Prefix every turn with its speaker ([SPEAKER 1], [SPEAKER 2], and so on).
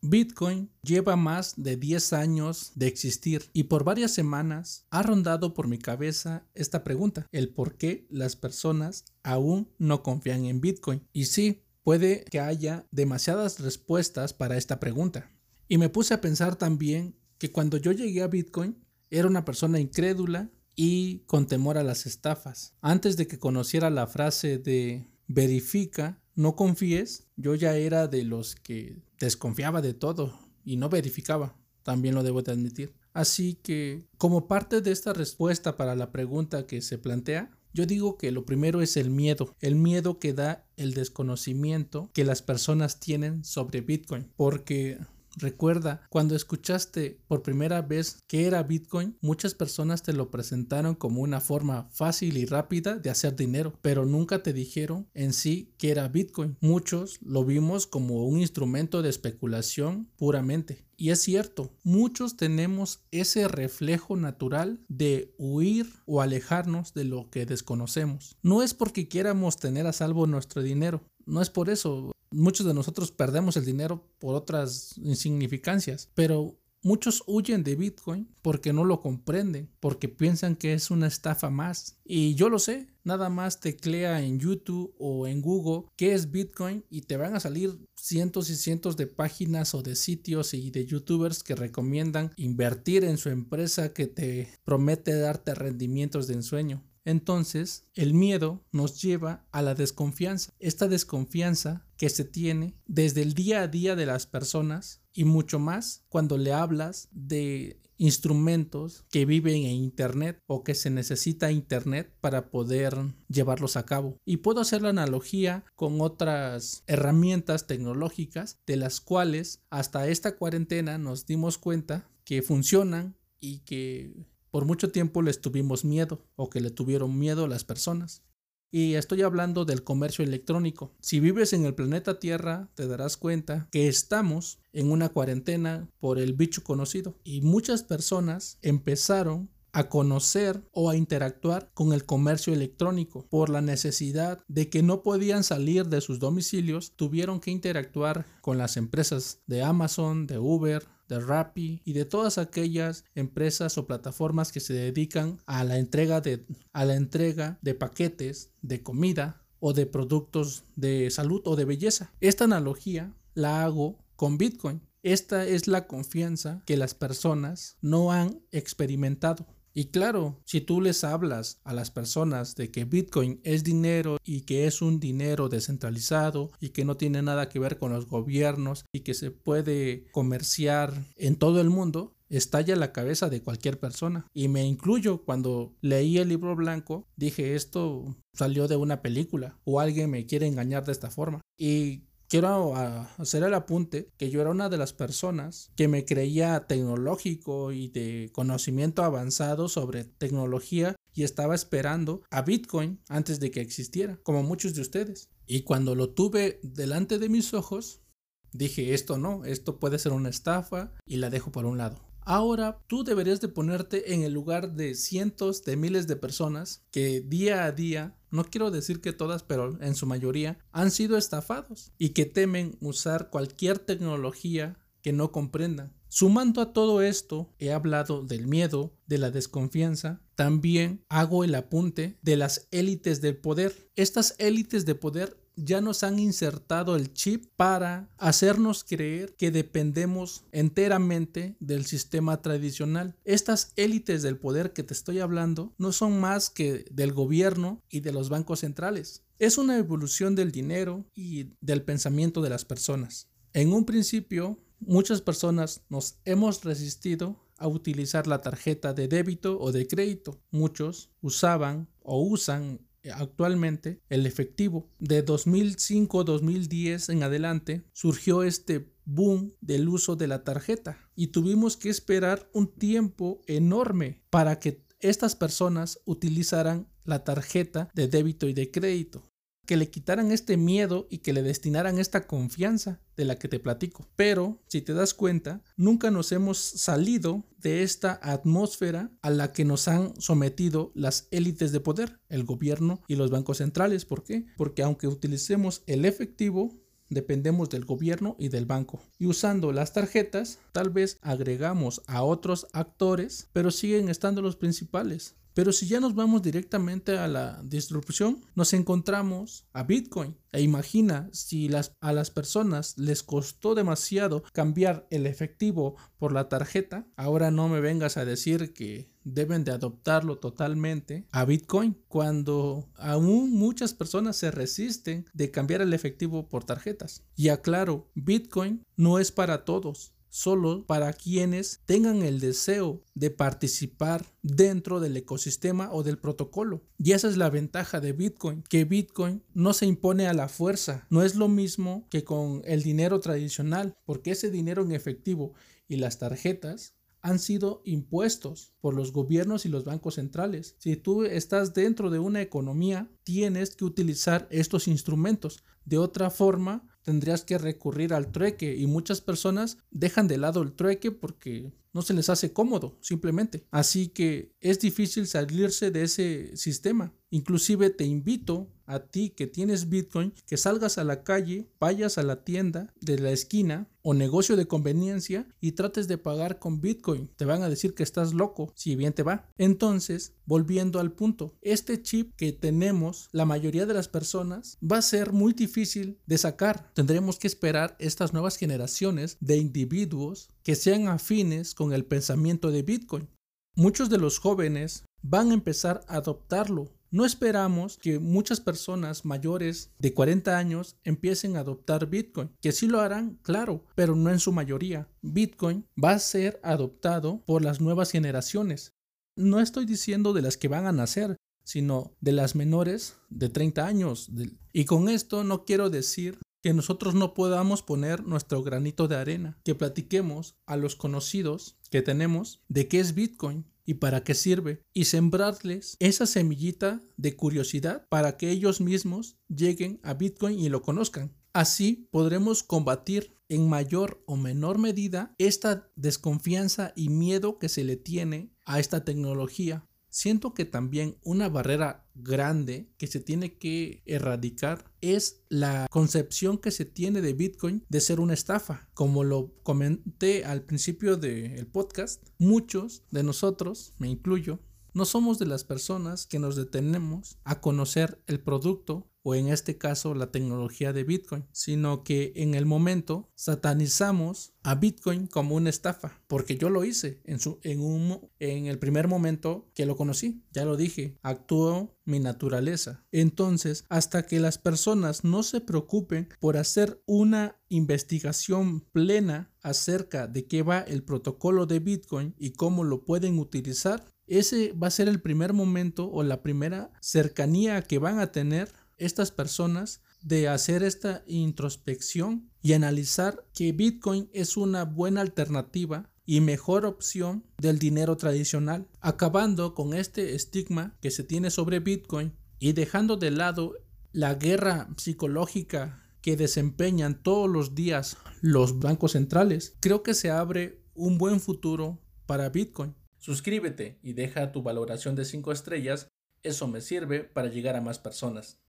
[SPEAKER 1] Bitcoin lleva más de 10 años de existir y por varias semanas ha rondado por mi cabeza esta pregunta, el por qué las personas aún no confían en Bitcoin. Y sí, puede que haya demasiadas respuestas para esta pregunta. Y me puse a pensar también que cuando yo llegué a Bitcoin era una persona incrédula y con temor a las estafas. Antes de que conociera la frase de verifica, no confíes, yo ya era de los que desconfiaba de todo y no verificaba, también lo debo de admitir. Así que, como parte de esta respuesta para la pregunta que se plantea, yo digo que lo primero es el miedo, el miedo que da el desconocimiento que las personas tienen sobre Bitcoin, porque Recuerda, cuando escuchaste por primera vez qué era Bitcoin, muchas personas te lo presentaron como una forma fácil y rápida de hacer dinero, pero nunca te dijeron en sí qué era Bitcoin. Muchos lo vimos como un instrumento de especulación puramente. Y es cierto, muchos tenemos ese reflejo natural de huir o alejarnos de lo que desconocemos. No es porque quieramos tener a salvo nuestro dinero, no es por eso. Muchos de nosotros perdemos el dinero por otras insignificancias, pero Muchos huyen de Bitcoin porque no lo comprenden, porque piensan que es una estafa más. Y yo lo sé, nada más teclea en YouTube o en Google qué es Bitcoin y te van a salir cientos y cientos de páginas o de sitios y de youtubers que recomiendan invertir en su empresa que te promete darte rendimientos de ensueño. Entonces, el miedo nos lleva a la desconfianza. Esta desconfianza que se tiene desde el día a día de las personas y mucho más cuando le hablas de instrumentos que viven en Internet o que se necesita Internet para poder llevarlos a cabo. Y puedo hacer la analogía con otras herramientas tecnológicas de las cuales hasta esta cuarentena nos dimos cuenta que funcionan y que por mucho tiempo les tuvimos miedo o que le tuvieron miedo las personas. Y estoy hablando del comercio electrónico. Si vives en el planeta Tierra, te darás cuenta que estamos en una cuarentena por el bicho conocido. Y muchas personas empezaron a conocer o a interactuar con el comercio electrónico por la necesidad de que no podían salir de sus domicilios, tuvieron que interactuar con las empresas de Amazon, de Uber, de Rappi y de todas aquellas empresas o plataformas que se dedican a la entrega de, a la entrega de paquetes de comida o de productos de salud o de belleza. Esta analogía la hago con Bitcoin. Esta es la confianza que las personas no han experimentado y claro, si tú les hablas a las personas de que Bitcoin es dinero y que es un dinero descentralizado y que no tiene nada que ver con los gobiernos y que se puede comerciar en todo el mundo, estalla la cabeza de cualquier persona. Y me incluyo cuando leí el libro blanco, dije esto salió de una película o alguien me quiere engañar de esta forma. Y quiero ah, hacer el apunte que yo era una de las personas que me creía tecnológico y de conocimiento avanzado sobre tecnología y estaba esperando a Bitcoin antes de que existiera, como muchos de ustedes. Y cuando lo tuve delante de mis ojos, dije, esto no, esto puede ser una estafa y la dejo por un lado. Ahora tú deberías de ponerte en el lugar de cientos de miles de personas que día a día, no quiero decir que todas, pero en su mayoría, han sido estafados y que temen usar cualquier tecnología que no comprendan. Sumando a todo esto, he hablado del miedo, de la desconfianza, también hago el apunte de las élites del poder. Estas élites de poder ya nos han insertado el chip para hacernos creer que dependemos enteramente del sistema tradicional. Estas élites del poder que te estoy hablando no son más que del gobierno y de los bancos centrales. Es una evolución del dinero y del pensamiento de las personas. En un principio, muchas personas nos hemos resistido a utilizar la tarjeta de débito o de crédito. Muchos usaban o usan actualmente el efectivo. De 2005-2010 en adelante surgió este boom del uso de la tarjeta y tuvimos que esperar un tiempo enorme para que estas personas utilizaran la tarjeta de débito y de crédito que le quitaran este miedo y que le destinaran esta confianza de la que te platico. Pero, si te das cuenta, nunca nos hemos salido de esta atmósfera a la que nos han sometido las élites de poder, el gobierno y los bancos centrales. ¿Por qué? Porque aunque utilicemos el efectivo, dependemos del gobierno y del banco. Y usando las tarjetas, tal vez agregamos a otros actores, pero siguen estando los principales. Pero si ya nos vamos directamente a la distribución, nos encontramos a Bitcoin. E imagina si a las personas les costó demasiado cambiar el efectivo por la tarjeta, ahora no me vengas a decir que deben de adoptarlo totalmente a Bitcoin cuando aún muchas personas se resisten de cambiar el efectivo por tarjetas. Y aclaro, Bitcoin no es para todos solo para quienes tengan el deseo de participar dentro del ecosistema o del protocolo. Y esa es la ventaja de Bitcoin, que Bitcoin no se impone a la fuerza, no es lo mismo que con el dinero tradicional, porque ese dinero en efectivo y las tarjetas han sido impuestos por los gobiernos y los bancos centrales. Si tú estás dentro de una economía, tienes que utilizar estos instrumentos. De otra forma, tendrías que recurrir al trueque y muchas personas dejan de lado el trueque porque no se les hace cómodo, simplemente. Así que es difícil salirse de ese sistema. Inclusive te invito a ti que tienes Bitcoin que salgas a la calle, vayas a la tienda de la esquina o negocio de conveniencia y trates de pagar con Bitcoin. Te van a decir que estás loco, si bien te va. Entonces, volviendo al punto, este chip que tenemos la mayoría de las personas va a ser muy difícil de sacar. Tendremos que esperar estas nuevas generaciones de individuos que sean afines con el pensamiento de Bitcoin. Muchos de los jóvenes van a empezar a adoptarlo no esperamos que muchas personas mayores de 40 años empiecen a adoptar Bitcoin, que sí lo harán, claro, pero no en su mayoría. Bitcoin va a ser adoptado por las nuevas generaciones. No estoy diciendo de las que van a nacer, sino de las menores de 30 años. Y con esto no quiero decir que nosotros no podamos poner nuestro granito de arena, que platiquemos a los conocidos que tenemos de qué es Bitcoin, y para qué sirve, y sembrarles esa semillita de curiosidad para que ellos mismos lleguen a Bitcoin y lo conozcan. Así podremos combatir en mayor o menor medida esta desconfianza y miedo que se le tiene a esta tecnología Siento que también una barrera grande que se tiene que erradicar es la concepción que se tiene de Bitcoin de ser una estafa. Como lo comenté al principio del podcast, muchos de nosotros, me incluyo, no somos de las personas que nos detenemos a conocer el producto o en este caso la tecnología de Bitcoin, sino que en el momento satanizamos a Bitcoin como una estafa, porque yo lo hice en, su, en, un, en el primer momento que lo conocí, ya lo dije, actuó mi naturaleza. Entonces, hasta que las personas no se preocupen por hacer una investigación plena acerca de qué va el protocolo de Bitcoin y cómo lo pueden utilizar, ese va a ser el primer momento o la primera cercanía que van a tener estas personas de hacer esta introspección y analizar que Bitcoin es una buena alternativa y mejor opción del dinero tradicional, acabando con este estigma que se tiene sobre Bitcoin y dejando de lado la guerra psicológica que desempeñan todos los días los bancos centrales, creo que se abre un buen futuro para Bitcoin. Suscríbete y deja tu valoración de 5 estrellas, eso me sirve para llegar a más personas.